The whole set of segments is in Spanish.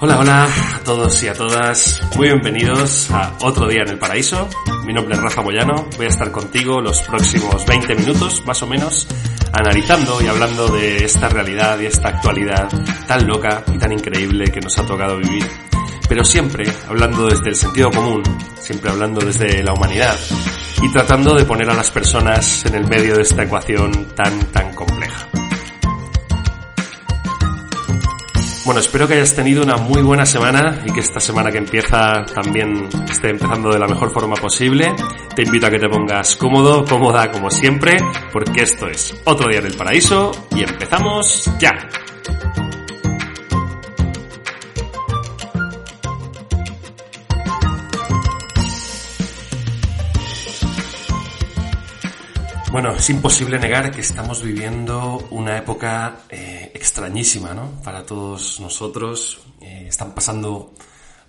Hola, hola a todos y a todas. Muy bienvenidos a otro día en el paraíso. Mi nombre es Rafa Boyano. Voy a estar contigo los próximos 20 minutos, más o menos, analizando y hablando de esta realidad y esta actualidad tan loca y tan increíble que nos ha tocado vivir. Pero siempre hablando desde el sentido común, siempre hablando desde la humanidad y tratando de poner a las personas en el medio de esta ecuación tan, tan Bueno, espero que hayas tenido una muy buena semana y que esta semana que empieza también esté empezando de la mejor forma posible. Te invito a que te pongas cómodo, cómoda como siempre, porque esto es otro día en el paraíso y empezamos ya. Bueno, es imposible negar que estamos viviendo una época eh, extrañísima, ¿no? Para todos nosotros. Eh, están pasando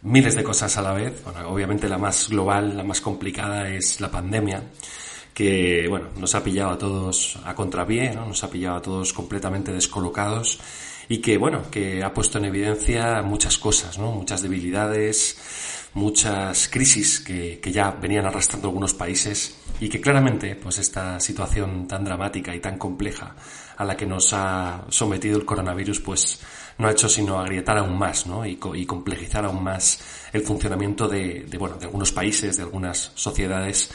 miles de cosas a la vez. Bueno, obviamente la más global, la más complicada es la pandemia, que, bueno, nos ha pillado a todos a contrapié, ¿no? Nos ha pillado a todos completamente descolocados y que, bueno, que ha puesto en evidencia muchas cosas, ¿no? Muchas debilidades, muchas crisis que, que ya venían arrastrando algunos países y que claramente pues esta situación tan dramática y tan compleja a la que nos ha sometido el coronavirus pues no ha hecho sino agrietar aún más ¿no? y, y complejizar aún más el funcionamiento de, de, bueno de algunos países de algunas sociedades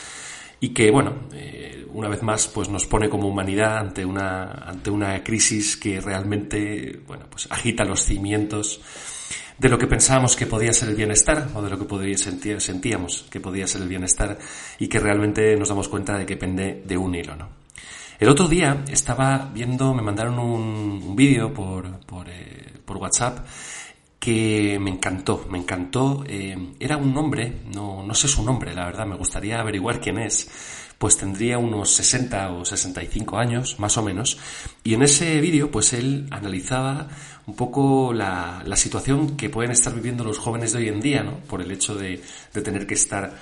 y que bueno eh, una vez más pues nos pone como humanidad ante una ante una crisis que realmente bueno pues agita los cimientos de lo que pensábamos que podía ser el bienestar o de lo que podía sentir, sentíamos que podía ser el bienestar y que realmente nos damos cuenta de que pende de un hilo, ¿no? El otro día estaba viendo, me mandaron un, un vídeo por, por, eh, por, WhatsApp que me encantó, me encantó. Eh, era un hombre, no, no sé su nombre, la verdad, me gustaría averiguar quién es pues tendría unos 60 o 65 años, más o menos, y en ese vídeo pues él analizaba un poco la, la, situación que pueden estar viviendo los jóvenes de hoy en día, ¿no? Por el hecho de, de tener que estar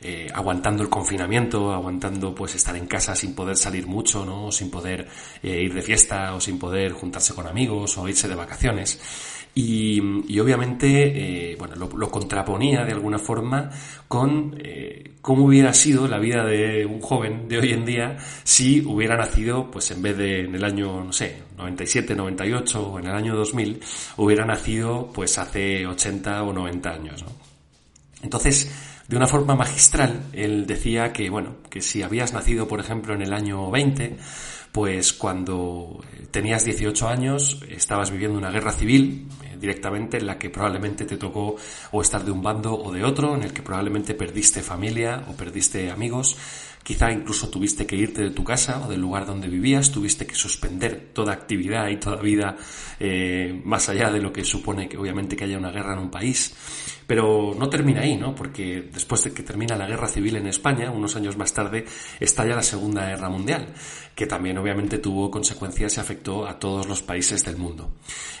eh, aguantando el confinamiento, aguantando pues estar en casa sin poder salir mucho, ¿no? Sin poder eh, ir de fiesta o sin poder juntarse con amigos o irse de vacaciones. Y, y obviamente, eh, bueno, lo, lo, contraponía de alguna forma con eh, cómo hubiera sido la vida de un joven de hoy en día si hubiera nacido, pues en vez de en el año, no sé, 97, 98 o en el año 2000, hubiera nacido pues hace 80 o 90 años, ¿no? Entonces, de una forma magistral, él decía que, bueno, que si habías nacido, por ejemplo, en el año 20, pues cuando tenías 18 años estabas viviendo una guerra civil eh, directamente en la que probablemente te tocó o estar de un bando o de otro, en el que probablemente perdiste familia o perdiste amigos, quizá incluso tuviste que irte de tu casa o del lugar donde vivías, tuviste que suspender toda actividad y toda vida eh, más allá de lo que supone que obviamente que haya una guerra en un país. Pero no termina ahí, ¿no? Porque después de que termina la guerra civil en España, unos años más tarde, estalla la Segunda Guerra Mundial, que también obviamente tuvo consecuencias y afectó a todos los países del mundo.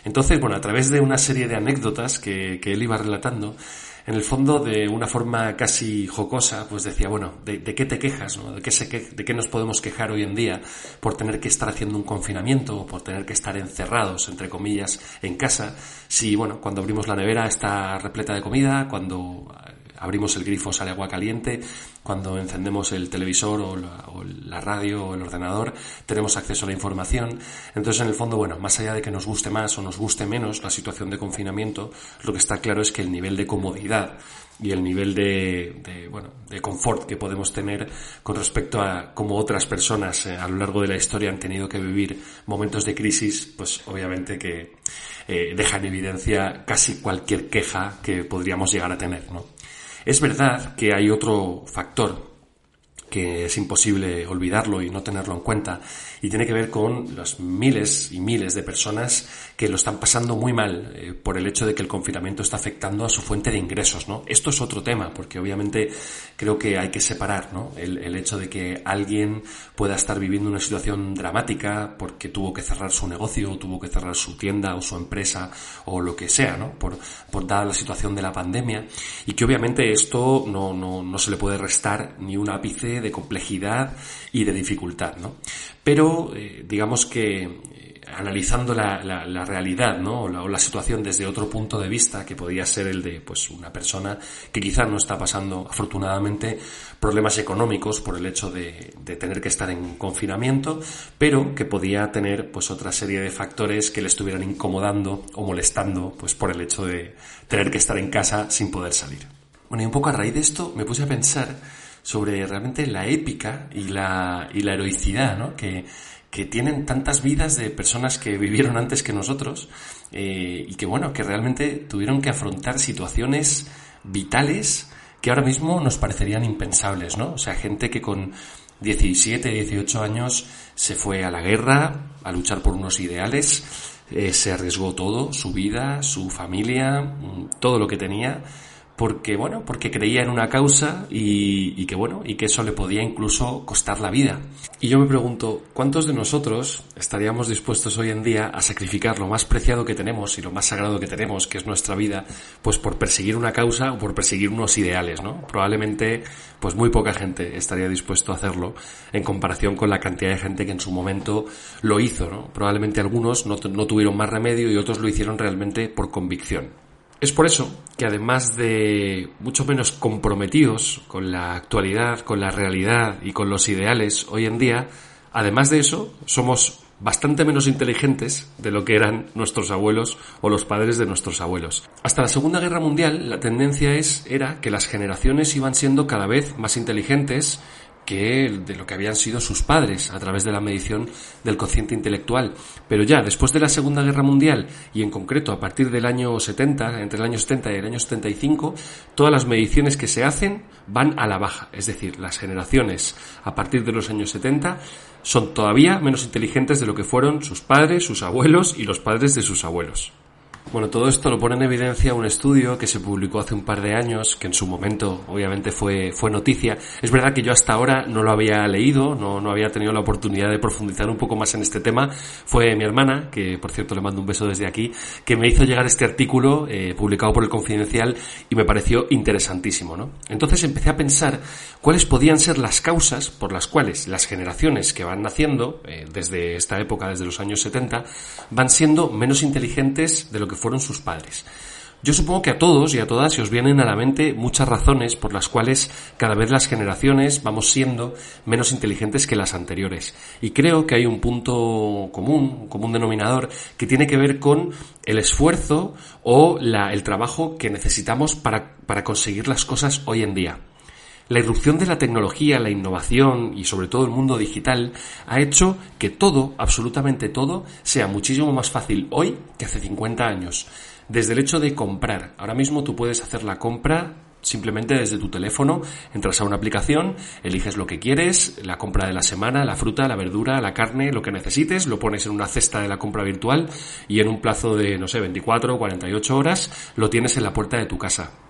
Entonces, bueno, a través de una serie de anécdotas que, que él iba relatando, en el fondo, de una forma casi jocosa, pues decía, bueno, ¿de, qué te quejas? ¿no? ¿De, qué se ¿De qué nos podemos quejar hoy en día por tener que estar haciendo un confinamiento o por tener que estar encerrados, entre comillas, en casa? Si, bueno, cuando abrimos la nevera está repleta de comida, cuando abrimos el grifo sale agua caliente, cuando encendemos el televisor o la, radio o el ordenador tenemos acceso a la información. Entonces, en el fondo, bueno, más allá de que nos guste más o nos guste menos la situación de confinamiento, lo que está claro es que el nivel de comodidad y el nivel de, de, bueno, de confort que podemos tener con respecto a cómo otras personas eh, a lo largo de la historia han tenido que vivir momentos de crisis, pues obviamente que eh, deja en evidencia casi cualquier queja que podríamos llegar a tener, ¿no? Es verdad que hay otro factor que es imposible olvidarlo y no tenerlo en cuenta, y tiene que ver con los miles y miles de personas que lo están pasando muy mal eh, por el hecho de que el confinamiento está afectando a su fuente de ingresos, ¿no? Esto es otro tema, porque obviamente creo que hay que separar, ¿no? El, el hecho de que alguien pueda estar viviendo una situación dramática porque tuvo que cerrar su negocio, o tuvo que cerrar su tienda o su empresa o lo que sea, ¿no? Por, por dada la situación de la pandemia, y que obviamente esto no, no, no se le puede restar ni un ápice de complejidad y de dificultad, ¿no? Pero eh, digamos que analizando la, realidad, ¿no? O la, situación desde otro punto de vista, que podía ser el de, pues, una persona que quizás no está pasando, afortunadamente, problemas económicos por el hecho de, de, tener que estar en confinamiento, pero que podía tener, pues, otra serie de factores que le estuvieran incomodando o molestando, pues, por el hecho de tener que estar en casa sin poder salir. Bueno, y un poco a raíz de esto me puse a pensar sobre realmente la épica y la, y la heroicidad, ¿no? Que, que tienen tantas vidas de personas que vivieron antes que nosotros eh, y que bueno, que realmente tuvieron que afrontar situaciones vitales que ahora mismo nos parecerían impensables, ¿no? O sea, gente que con 17, 18 años se fue a la guerra, a luchar por unos ideales, eh, se arriesgó todo, su vida, su familia, mm, todo lo que tenía porque bueno, porque creía en una causa y, que bueno, y que eso le podía incluso costar la vida. Y yo me pregunto, ¿cuántos de nosotros estaríamos dispuestos hoy en día a sacrificar lo más preciado que tenemos y lo más sagrado que tenemos, que es nuestra vida, pues por perseguir una causa o por perseguir unos ideales, ¿no? Probablemente, pues muy poca gente estaría dispuesto a hacerlo en comparación con la cantidad de gente que en su momento lo hizo, ¿no? Probablemente algunos no, no tuvieron más remedio y otros lo hicieron realmente por convicción. Es por eso que además de mucho menos comprometidos con la actualidad, con la realidad y con los ideales hoy en día, además de eso, somos bastante menos inteligentes de lo que eran nuestros abuelos o los padres de nuestros abuelos. Hasta la Segunda Guerra Mundial la tendencia es era que las generaciones iban siendo cada vez más inteligentes que de lo que habían sido sus padres a través de la medición del cociente intelectual. Pero ya después de la Segunda Guerra Mundial y en concreto a partir del año 70, entre el año 70 y el año 75, todas las mediciones que se hacen van a la baja. Es decir, las generaciones a partir de los años 70 son todavía menos inteligentes de lo que fueron sus padres, sus abuelos y los padres de sus abuelos. Bueno, todo esto lo pone en evidencia un estudio que se publicó hace un par de años, que en su momento obviamente fue, fue noticia. Es verdad que yo hasta ahora no lo había leído, no, no había tenido la oportunidad de profundizar un poco más en este tema. Fue mi hermana, que por cierto le mando un beso desde aquí, que me hizo llegar este artículo eh, publicado por el Confidencial y me pareció interesantísimo, ¿no? Entonces empecé a pensar cuáles podían ser las causas por las cuales las generaciones que van naciendo, eh, desde esta época, desde los años 70, van siendo menos inteligentes de lo que fueron sus padres. Yo supongo que a todos y a todas se os vienen a la mente muchas razones por las cuales cada vez las generaciones vamos siendo menos inteligentes que las anteriores. Y creo que hay un punto común, un común denominador, que tiene que ver con el esfuerzo o el trabajo que necesitamos para, para conseguir las cosas hoy en día. La irrupción de la tecnología, la innovación y sobre todo el mundo digital ha hecho que todo, absolutamente todo, sea muchísimo más fácil hoy que hace 50 años. Desde el hecho de comprar. Ahora mismo tú puedes hacer la compra simplemente desde tu teléfono, entras a una aplicación, eliges lo que quieres, la compra de la semana, la fruta, la verdura, la carne, lo que necesites, lo pones en una cesta de la compra virtual y en un plazo de, no sé, 24 o 48 horas lo tienes en la puerta de tu casa.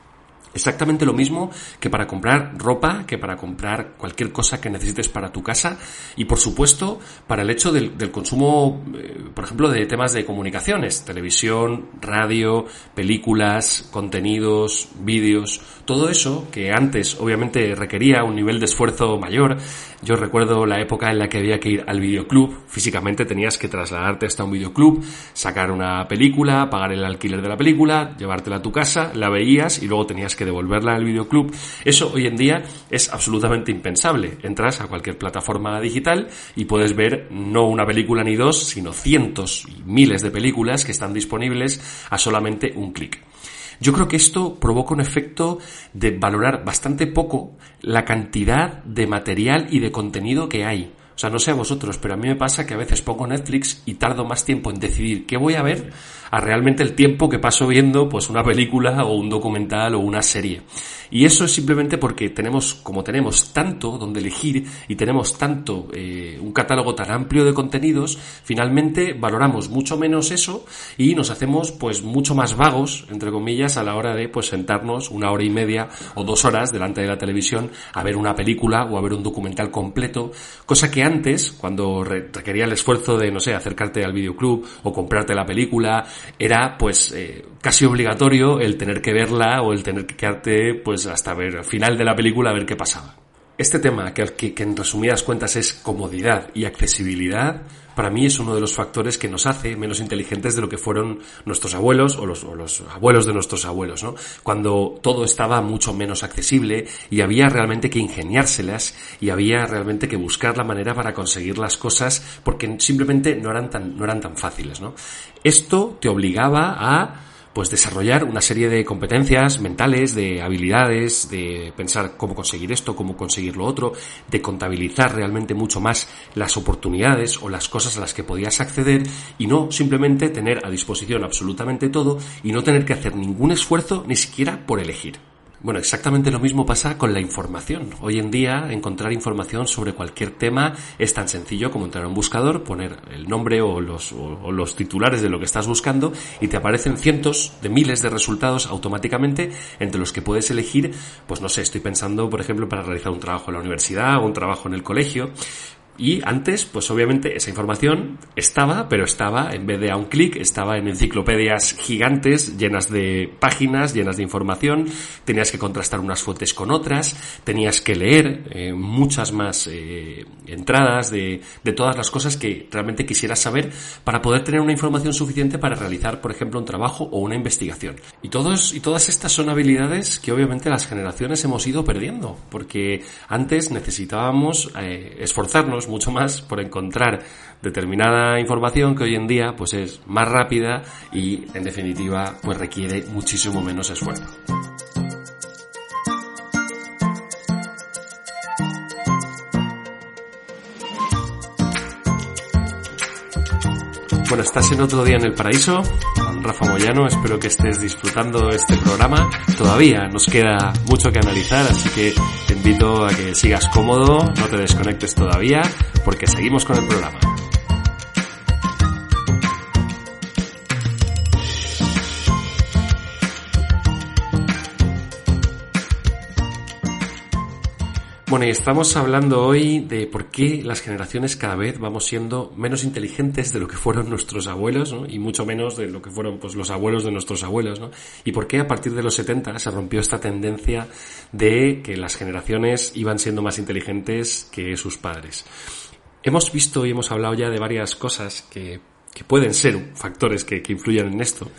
Exactamente lo mismo que para comprar ropa, que para comprar cualquier cosa que necesites para tu casa y por supuesto para el hecho del, consumo, eh, por ejemplo, de temas de comunicaciones, televisión, radio, películas, contenidos, vídeos, todo eso que antes obviamente requería un nivel de esfuerzo mayor. Yo recuerdo la época en la que había que ir al videoclub, físicamente tenías que trasladarte hasta un videoclub, sacar una película, pagar el alquiler de la película, llevártela a tu casa, la veías y luego tenías que devolverla al videoclub, eso hoy en día es absolutamente impensable. Entras a cualquier plataforma digital y puedes ver no una película ni dos, sino cientos y miles de películas que están disponibles a solamente un clic. Yo creo que esto provoca un efecto de valorar bastante poco la cantidad de material y de contenido que hay. O sea, no sé a vosotros, pero a mí me pasa que a veces pongo Netflix y tardo más tiempo en decidir qué voy a ver a realmente el tiempo que paso viendo pues una película o un documental o una serie. Y eso es simplemente porque tenemos, como tenemos tanto donde elegir y tenemos tanto, eh, un catálogo tan amplio de contenidos, finalmente valoramos mucho menos eso y nos hacemos pues mucho más vagos, entre comillas, a la hora de pues sentarnos una hora y media o dos horas delante de la televisión a ver una película o a ver un documental completo, cosa que antes, cuando requería el esfuerzo de, no sé, acercarte al videoclub o comprarte la película, era pues eh, casi obligatorio el tener que verla o el tener que quedarte pues hasta ver el final de la película a ver qué pasaba. Este tema, que, en resumidas cuentas es comodidad y accesibilidad, para mí es uno de los factores que nos hace menos inteligentes de lo que fueron nuestros abuelos o los, o los, abuelos de nuestros abuelos, ¿no? Cuando todo estaba mucho menos accesible y había realmente que ingeniárselas y había realmente que buscar la manera para conseguir las cosas porque simplemente no eran tan, no eran tan fáciles, ¿no? Esto te obligaba a pues desarrollar una serie de competencias mentales, de habilidades, de pensar cómo conseguir esto, cómo conseguir lo otro, de contabilizar realmente mucho más las oportunidades o las cosas a las que podías acceder y no simplemente tener a disposición absolutamente todo y no tener que hacer ningún esfuerzo ni siquiera por elegir. Bueno, exactamente lo mismo pasa con la información. Hoy en día encontrar información sobre cualquier tema es tan sencillo como entrar a un buscador, poner el nombre o los, o, los titulares de lo que estás buscando y te aparecen cientos de miles de resultados automáticamente entre los que puedes elegir, pues no sé, estoy pensando, por ejemplo, para realizar un trabajo en la universidad o un trabajo en el colegio, y antes, pues obviamente esa información estaba, pero estaba, en vez de a un clic, estaba en enciclopedias gigantes, llenas de páginas, llenas de información, tenías que contrastar unas fuentes con otras, tenías que leer eh, muchas más eh, entradas de, de todas las cosas que realmente quisieras saber para poder tener una información suficiente para realizar, por ejemplo, un trabajo o una investigación. Y, todos, y todas estas son habilidades que obviamente las generaciones hemos ido perdiendo, porque antes necesitábamos eh, esforzarnos mucho más por encontrar determinada información que hoy en día pues es más rápida y en definitiva pues requiere muchísimo menos esfuerzo. Bueno, estás en otro día en el paraíso Rafa Moyano. Espero que estés disfrutando este programa. Todavía nos queda mucho que analizar, así que te invito a que sigas cómodo, no te desconectes todavía, porque seguimos con el programa. Estamos hablando hoy de por qué las generaciones cada vez vamos siendo menos inteligentes de lo que fueron nuestros abuelos. Y mucho menos de lo que fueron pues, los abuelos de nuestros abuelos, ¿no? Y por qué a partir de los 70 se rompió esta tendencia de que las generaciones iban siendo más inteligentes que sus padres. Hemos visto y hemos hablado ya de varias cosas que, que pueden ser factores que, que influyen en esto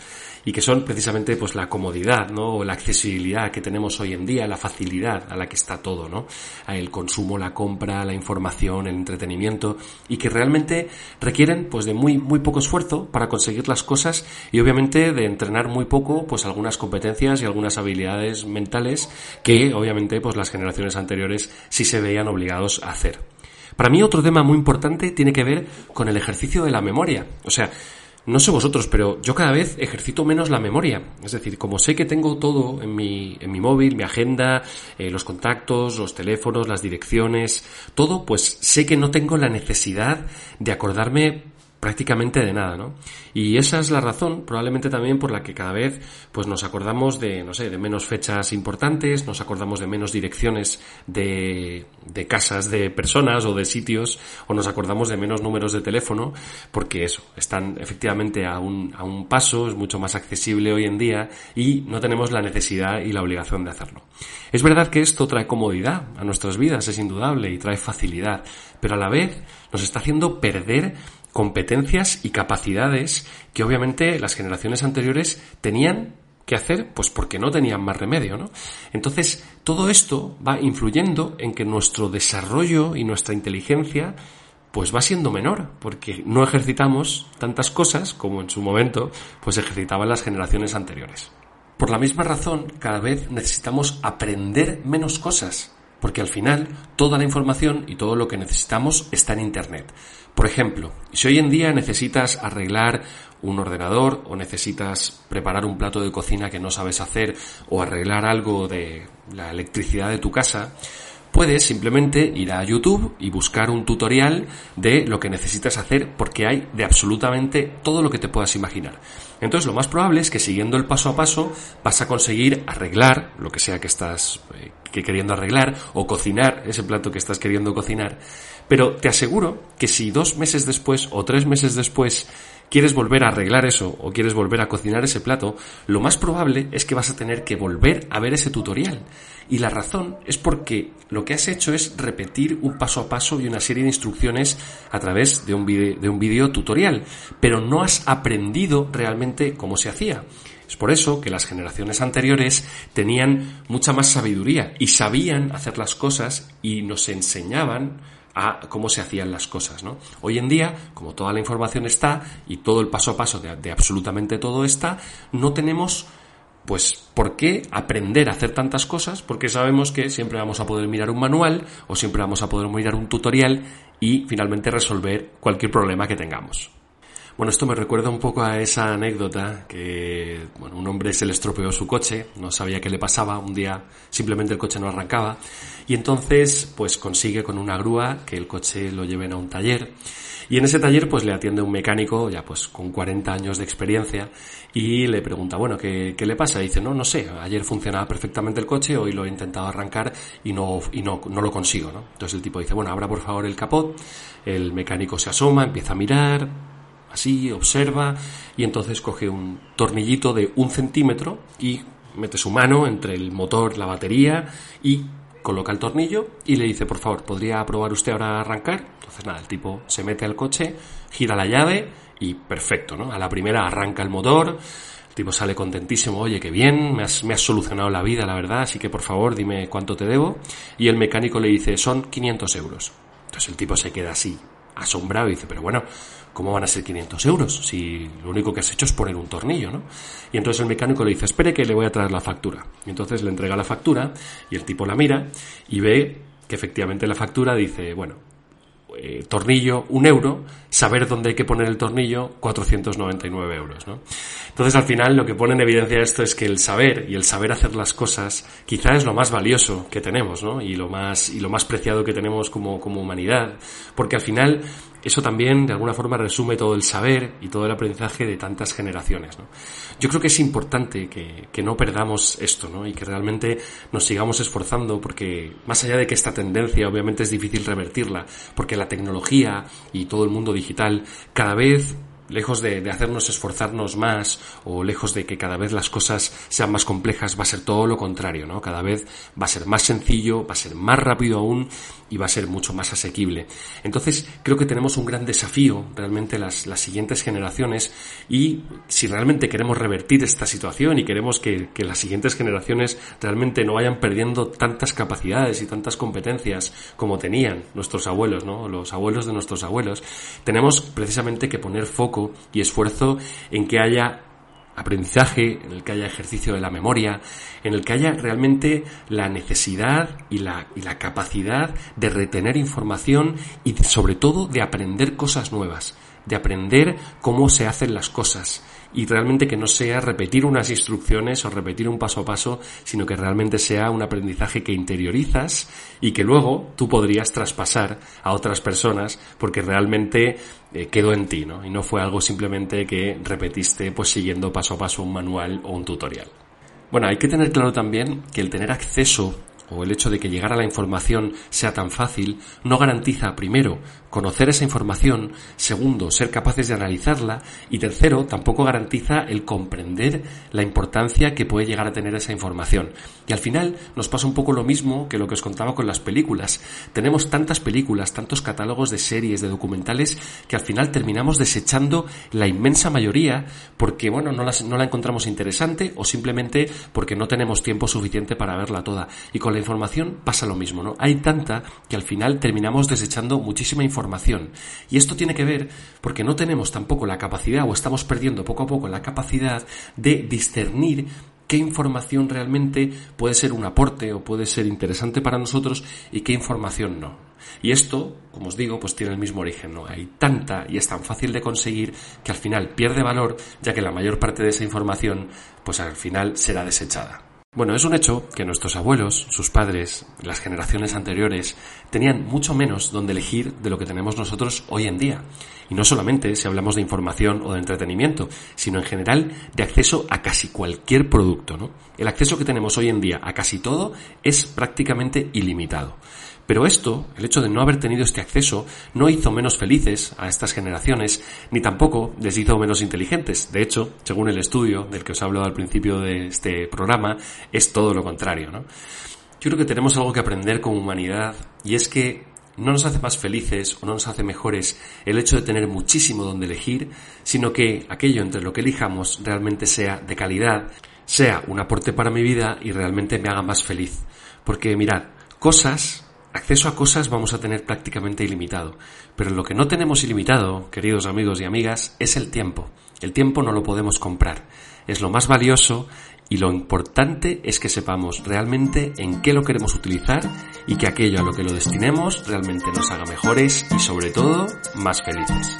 y que son precisamente pues la comodidad, ¿no? O la accesibilidad que tenemos hoy en día, la facilidad a la que está todo, ¿no? El consumo, la compra, la información, el entretenimiento y que realmente requieren pues de muy muy poco esfuerzo para conseguir las cosas y obviamente de entrenar muy poco pues algunas competencias y algunas habilidades mentales que obviamente pues las generaciones anteriores sí se veían obligados a hacer. Para mí otro tema muy importante tiene que ver con el ejercicio de la memoria. O sea, no sé vosotros, pero yo cada vez ejercito menos la memoria. Es decir, como sé que tengo todo en mi, en mi móvil, mi agenda, eh, los contactos, los teléfonos, las direcciones, todo, pues sé que no tengo la necesidad de acordarme prácticamente de nada, ¿no? Y esa es la razón, probablemente también por la que cada vez, pues nos acordamos de, no sé, de menos fechas importantes, nos acordamos de menos direcciones de, de casas de personas o de sitios, o nos acordamos de menos números de teléfono, porque eso, están efectivamente a un, a un paso, es mucho más accesible hoy en día y no tenemos la necesidad y la obligación de hacerlo. Es verdad que esto trae comodidad a nuestras vidas, es indudable, y trae facilidad, pero a la vez nos está haciendo perder competencias y capacidades que obviamente las generaciones anteriores tenían que hacer, pues porque no tenían más remedio, ¿no? Entonces, todo esto va influyendo en que nuestro desarrollo y nuestra inteligencia pues va siendo menor, porque no ejercitamos tantas cosas como en su momento pues ejercitaban las generaciones anteriores. Por la misma razón, cada vez necesitamos aprender menos cosas, porque al final toda la información y todo lo que necesitamos está en Internet. Por ejemplo, si hoy en día necesitas arreglar un ordenador o necesitas preparar un plato de cocina que no sabes hacer o arreglar algo de la electricidad de tu casa, puedes simplemente ir a YouTube y buscar un tutorial de lo que necesitas hacer porque hay de absolutamente todo lo que te puedas imaginar. Entonces lo más probable es que siguiendo el paso a paso vas a conseguir arreglar lo que sea que estás eh, queriendo arreglar o cocinar ese plato que estás queriendo cocinar pero te aseguro que si dos meses después o tres meses después quieres volver a arreglar eso o quieres volver a cocinar ese plato, lo más probable es que vas a tener que volver a ver ese tutorial. Y la razón es porque lo que has hecho es repetir un paso a paso y una serie de instrucciones a través de un vídeo tutorial, pero no has aprendido realmente cómo se hacía. Es por eso que las generaciones anteriores tenían mucha más sabiduría y sabían hacer las cosas y nos enseñaban a cómo se hacían las cosas, ¿no? Hoy en día, como toda la información está y todo el paso a paso de, de absolutamente todo está, no tenemos pues, ¿por qué aprender a hacer tantas cosas? Porque sabemos que siempre vamos a poder mirar un manual o siempre vamos a poder mirar un tutorial y finalmente resolver cualquier problema que tengamos. Bueno, esto me recuerda un poco a esa anécdota que, bueno, un hombre se le estropeó su coche, no sabía qué le pasaba, un día simplemente el coche no arrancaba y entonces pues consigue con una grúa que el coche lo lleven a un taller y en ese taller pues le atiende un mecánico ya pues con 40 años de experiencia y le pregunta, bueno, ¿qué, qué le pasa? Y dice, no, no sé, ayer funcionaba perfectamente el coche, hoy lo he intentado arrancar y no, y no, no lo consigo, ¿no? Entonces el tipo dice, bueno, abra por favor el capot, el mecánico se asoma, empieza a mirar, así, observa y entonces coge un tornillito de un centímetro y mete su mano entre el motor, la batería y coloca el tornillo y le dice, por favor, ¿podría probar usted ahora a arrancar? Entonces nada, el tipo se mete al coche, gira la llave y perfecto, ¿no? A la primera arranca el motor, el tipo sale contentísimo, oye, qué bien, me has, me has solucionado la vida, la verdad, así que por favor dime cuánto te debo. Y el mecánico le dice, son 500 euros. Entonces el tipo se queda así, asombrado y dice, pero bueno, ¿cómo van a ser 500 euros? Si lo único que has hecho es poner un tornillo, ¿no? Y entonces el mecánico le dice, espere que le voy a traer la factura. Y entonces le entrega la factura y el tipo la mira y ve que efectivamente la factura dice, bueno, eh, tornillo un euro, saber dónde hay que poner el tornillo 499 euros, ¿no? Entonces al final lo que pone en evidencia esto es que el saber y el saber hacer las cosas quizá es lo más valioso que tenemos, ¿no? Y lo más, y lo más preciado que tenemos como, como humanidad, porque al final eso también de alguna forma resume todo el saber y todo el aprendizaje de tantas generaciones. ¿no? Yo creo que es importante que, que, no perdamos esto ¿no? y que realmente nos sigamos esforzando porque más allá de que esta tendencia obviamente es difícil revertirla, porque la tecnología y todo el mundo digital cada vez lejos de, hacernos esforzarnos más o lejos de que cada vez las cosas sean más complejas, va a ser todo lo contrario, ¿no? Cada vez va a ser más sencillo, va a ser más rápido aún y va a ser mucho más asequible. Entonces, creo que tenemos un gran desafío realmente las, las siguientes generaciones y si realmente queremos revertir esta situación y queremos que, que las siguientes generaciones realmente no vayan perdiendo tantas capacidades y tantas competencias como tenían nuestros abuelos, ¿no? Los abuelos de nuestros abuelos, tenemos precisamente que poner foco y esfuerzo en que haya aprendizaje, en el que haya ejercicio de la memoria, en el que haya realmente la necesidad y la, y la capacidad de retener información y sobre todo de aprender cosas nuevas, de aprender cómo se hacen las cosas, y realmente que no sea repetir unas instrucciones o repetir un paso a paso, sino que realmente sea un aprendizaje que interiorizas y que luego tú podrías traspasar a otras personas porque realmente eh, quedó en ti, ¿no? Y no fue algo simplemente que repetiste pues siguiendo paso a paso un manual o un tutorial. Bueno, hay que tener claro también que el tener acceso o el hecho de que llegar a la información sea tan fácil no garantiza, primero, conocer esa información, segundo, ser capaces de analizarla y tercero, tampoco garantiza el comprender la importancia que puede llegar a tener esa información. Y al final nos pasa un poco lo mismo que lo que os contaba con las películas. Tenemos tantas películas, tantos catálogos de series, de documentales, que al final terminamos desechando la inmensa mayoría porque, bueno, no, no la encontramos interesante o simplemente porque no tenemos tiempo suficiente para verla toda. Y con la información pasa lo mismo, ¿no? Hay tanta que al final terminamos desechando muchísima información información. Y esto tiene que ver porque no tenemos tampoco la capacidad o estamos perdiendo poco a poco la capacidad de discernir qué información realmente puede ser un aporte o puede ser interesante para nosotros y qué información no. Y esto, como os digo, pues tiene el mismo origen, ¿no? Hay tanta y es tan fácil de conseguir que al final pierde valor, ya que la mayor parte de esa información, pues al final será desechada. Bueno, es un hecho que nuestros abuelos, sus padres, las generaciones anteriores, tenían mucho menos donde elegir de lo que tenemos nosotros hoy en día. Y no solamente si hablamos de información o de entretenimiento, sino en general de acceso a casi cualquier producto, ¿no? El acceso que tenemos hoy en día a casi todo es prácticamente ilimitado. Pero esto, el hecho de no haber tenido este acceso, no hizo menos felices a estas generaciones, ni tampoco les hizo menos inteligentes. De hecho, según el estudio del que os he hablado al principio de este programa, es todo lo contrario, ¿no? Yo creo que tenemos algo que aprender como humanidad y es que no nos hace más felices o no nos hace mejores el hecho de tener muchísimo donde elegir, sino que aquello entre lo que elijamos realmente sea de calidad, sea un aporte para mi vida y realmente me haga más feliz. Porque mirad, cosas, acceso a cosas vamos a tener prácticamente ilimitado, pero lo que no tenemos ilimitado, queridos amigos y amigas, es el tiempo. El tiempo no lo podemos comprar. Es lo más valioso y lo importante es que sepamos realmente en qué lo queremos utilizar y que aquello a lo que lo destinemos realmente nos haga mejores y sobre todo más felices.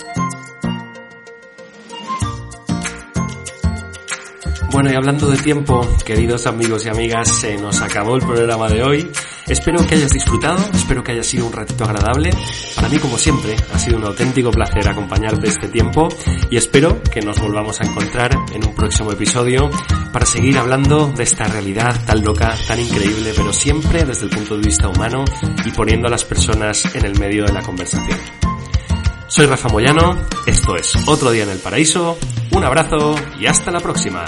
Bueno, y hablando de tiempo, queridos amigos y amigas, se nos acabó el programa de hoy. Espero que hayas disfrutado, espero que haya sido un ratito agradable. Para mí, como siempre, ha sido un auténtico placer acompañarte este tiempo y espero que nos volvamos a encontrar en un próximo episodio para seguir hablando de esta realidad tan loca, tan increíble, pero siempre desde el punto de vista humano y poniendo a las personas en el medio de la conversación. Soy Rafa Moyano, esto es Otro Día en el Paraíso, un abrazo y hasta la próxima.